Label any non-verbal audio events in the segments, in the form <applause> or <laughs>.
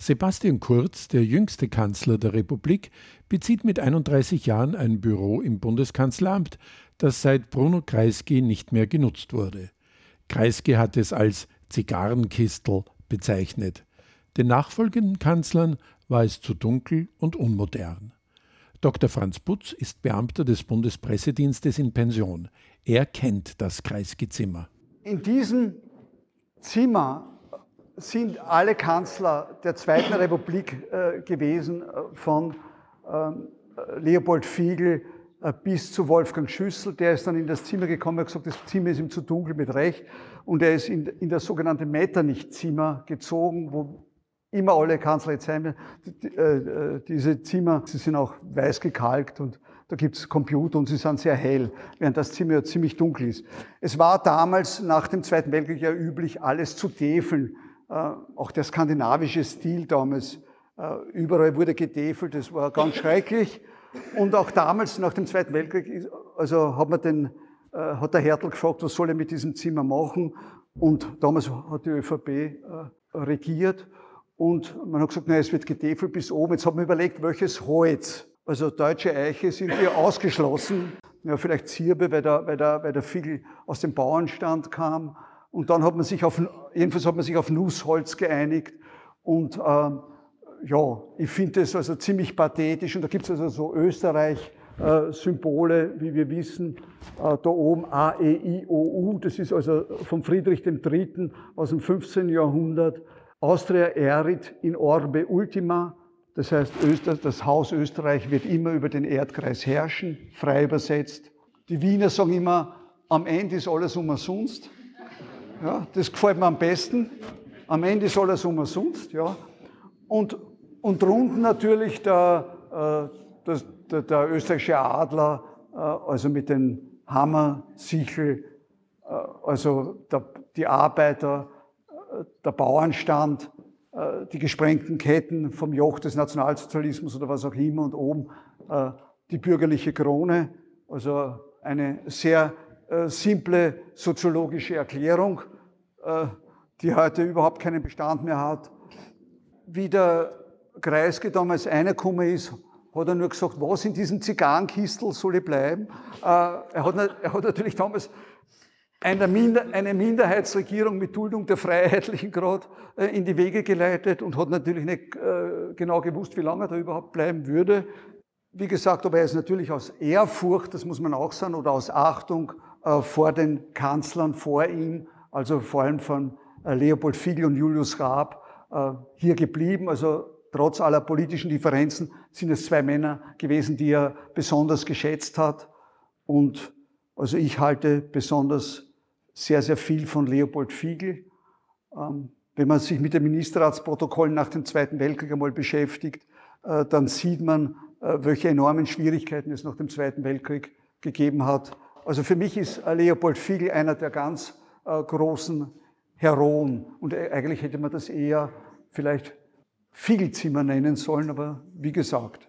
Sebastian Kurz, der jüngste Kanzler der Republik, bezieht mit 31 Jahren ein Büro im Bundeskanzleramt, das seit Bruno Kreisky nicht mehr genutzt wurde. Kreisky hat es als Zigarrenkistel bezeichnet. Den nachfolgenden Kanzlern war es zu dunkel und unmodern. Dr. Franz Putz ist Beamter des Bundespressedienstes in Pension. Er kennt das Kreisky-Zimmer. In diesem Zimmer sind alle Kanzler der Zweiten Republik äh, gewesen, äh, von ähm, Leopold Fiegel äh, bis zu Wolfgang Schüssel. Der ist dann in das Zimmer gekommen hat gesagt, das Zimmer ist ihm zu dunkel mit Recht. Und er ist in, in das sogenannte Metternich-Zimmer gezogen, wo immer alle Kanzler jetzt sein. Äh, diese Zimmer, sie sind auch weiß gekalkt und da gibt es Computer und sie sind sehr hell, während das Zimmer ja ziemlich dunkel ist. Es war damals nach dem Zweiten Weltkrieg ja üblich, alles zu täfeln. Äh, auch der skandinavische Stil damals, äh, überall wurde getäfelt, das war ganz schrecklich. Und auch damals nach dem Zweiten Weltkrieg, also hat man den, äh, hat der Hertel gefragt, was soll er mit diesem Zimmer machen? Und damals hat die ÖVP regiert und man hat gesagt, nein, es wird getäfelt bis oben. Jetzt hat man überlegt, welches Holz. Also deutsche Eiche sind hier ausgeschlossen. Ja, vielleicht Zirbe, weil der, weil der, weil der Fiegel aus dem Bauernstand kam. Und dann hat man sich auf, jedenfalls hat man sich auf Nussholz geeinigt. Und ähm, ja, ich finde das also ziemlich pathetisch. Und da gibt es also so Österreich-Symbole, wie wir wissen. Äh, da oben A, E, I, O, U. Das ist also von Friedrich III. aus dem 15. Jahrhundert. Austria erit in orbe ultima. Das heißt, das Haus Österreich wird immer über den Erdkreis herrschen, frei übersetzt. Die Wiener sagen immer, am Ende ist alles umsonst. Ja, das gefällt mir am besten. Am Ende ist alles umsonst. Ja. Und, und drunten natürlich der, äh, der, der, der österreichische Adler, äh, also mit dem Hammer, Sichel, äh, also der, die Arbeiter, äh, der Bauernstand, äh, die gesprengten Ketten vom Joch des Nationalsozialismus oder was auch immer und oben äh, die bürgerliche Krone, also eine sehr simple soziologische Erklärung, die heute überhaupt keinen Bestand mehr hat. Wie der Kreisky damals reingekommen ist, hat er nur gesagt, was in diesem Zigarrenkistel soll ich bleiben? Äh, er, hat, er hat natürlich damals eine, Minder, eine Minderheitsregierung mit Duldung der Freiheitlichen gerade in die Wege geleitet und hat natürlich nicht genau gewusst, wie lange er da überhaupt bleiben würde. Wie gesagt, aber er ist natürlich aus Ehrfurcht, das muss man auch sagen, oder aus Achtung äh, vor den Kanzlern vor ihm, also vor allem von äh, Leopold Fiegel und Julius Raab, äh, hier geblieben. Also trotz aller politischen Differenzen sind es zwei Männer gewesen, die er besonders geschätzt hat. Und also ich halte besonders sehr, sehr viel von Leopold Fiegel. Ähm, wenn man sich mit den Ministerratsprotokollen nach dem Zweiten Weltkrieg einmal beschäftigt, dann sieht man, welche enormen Schwierigkeiten es nach dem Zweiten Weltkrieg gegeben hat, also für mich ist Leopold Fiegel einer der ganz äh, großen Heroen. Und äh, eigentlich hätte man das eher vielleicht Fiegelzimmer nennen sollen, aber wie gesagt.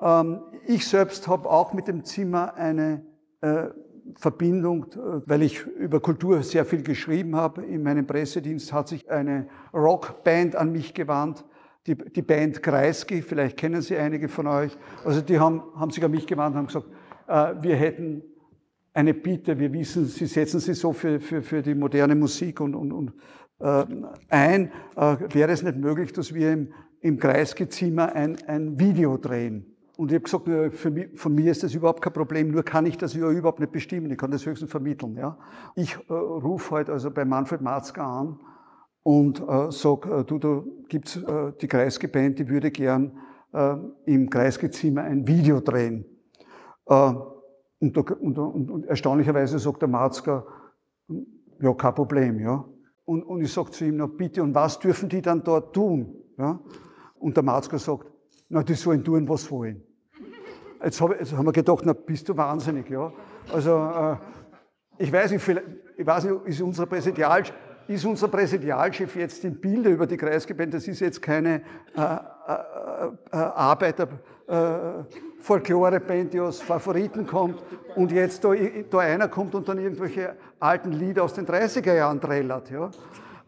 Ähm, ich selbst habe auch mit dem Zimmer eine äh, Verbindung, äh, weil ich über Kultur sehr viel geschrieben habe. In meinem Pressedienst hat sich eine Rockband an mich gewandt, die, Band Kreisky, vielleicht kennen Sie einige von euch. Also die haben, haben sich an mich gewandt und haben gesagt, äh, wir hätten eine Bitte. Wir wissen, Sie setzen sich so für, für, für die moderne Musik und, und, und äh, ein. Äh, wäre es nicht möglich, dass wir im, im Kreisgezimmer ein, ein Video drehen? Und ich habe gesagt, für mich, von mir ist das überhaupt kein Problem, nur kann ich das ja überhaupt nicht bestimmen. Ich kann das höchstens vermitteln. Ja? Ich äh, rufe heute also bei Manfred Marzka an und äh, sage, äh, du, da gibt's äh, die Kreisgeband, die würde gern äh, im Kreisgezimmer ein Video drehen. Äh, und, und, und, und erstaunlicherweise sagt der Marzka, ja, kein Problem, ja. Und, und ich sage zu ihm, na bitte, und was dürfen die dann dort tun? Ja? Und der Marzka sagt, na, die sollen tun, was wollen. Jetzt, hab, jetzt haben wir gedacht, na, bist du wahnsinnig, ja. Also, äh, ich weiß nicht, ich weiß nicht, ist unser Präsidial, ist unser Präsidialchef jetzt im Bilde über die Kreisgebände, das ist jetzt keine äh, äh, äh, Arbeiter, Folklore-Band, die aus Favoriten kommt und jetzt da, da einer kommt und dann irgendwelche alten Lieder aus den 30er Jahren trällert. Ja.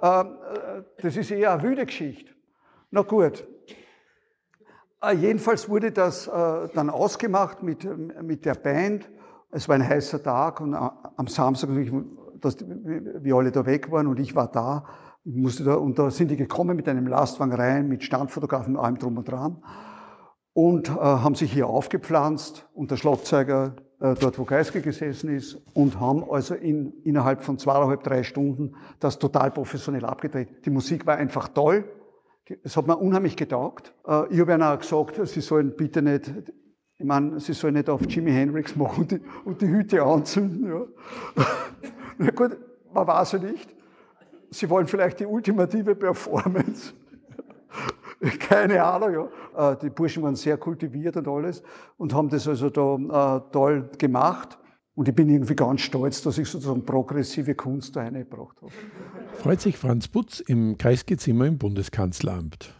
Ähm, äh, das ist eher eine wüde Geschichte. Na gut. Äh, jedenfalls wurde das äh, dann ausgemacht mit, mit der Band. Es war ein heißer Tag und am Samstag, dass wir alle da weg waren und ich war da, musste da, und da sind die gekommen mit einem Lastwagen rein, mit Standfotografen, allem drum und dran und äh, haben sich hier aufgepflanzt und der Schlagzeuger äh, dort, wo Geiske gesessen ist und haben also in, innerhalb von zweieinhalb, drei Stunden das total professionell abgedreht. Die Musik war einfach toll. Es hat mir unheimlich getaugt. Äh, ich habe ihnen auch gesagt, sie sollen bitte nicht, ich meine, sie sollen nicht auf Jimi Hendrix machen und die, und die Hüte anzünden. Ja. <laughs> Na gut, man weiß ja nicht. Sie wollen vielleicht die ultimative Performance. <laughs> Keine Ahnung, ja. Äh, die Burschen waren sehr kultiviert und alles und haben das also da äh, toll gemacht. Und ich bin irgendwie ganz stolz, dass ich sozusagen progressive Kunst da reingebracht habe. Freut sich Franz Putz im Kreisgezimmer im Bundeskanzleramt.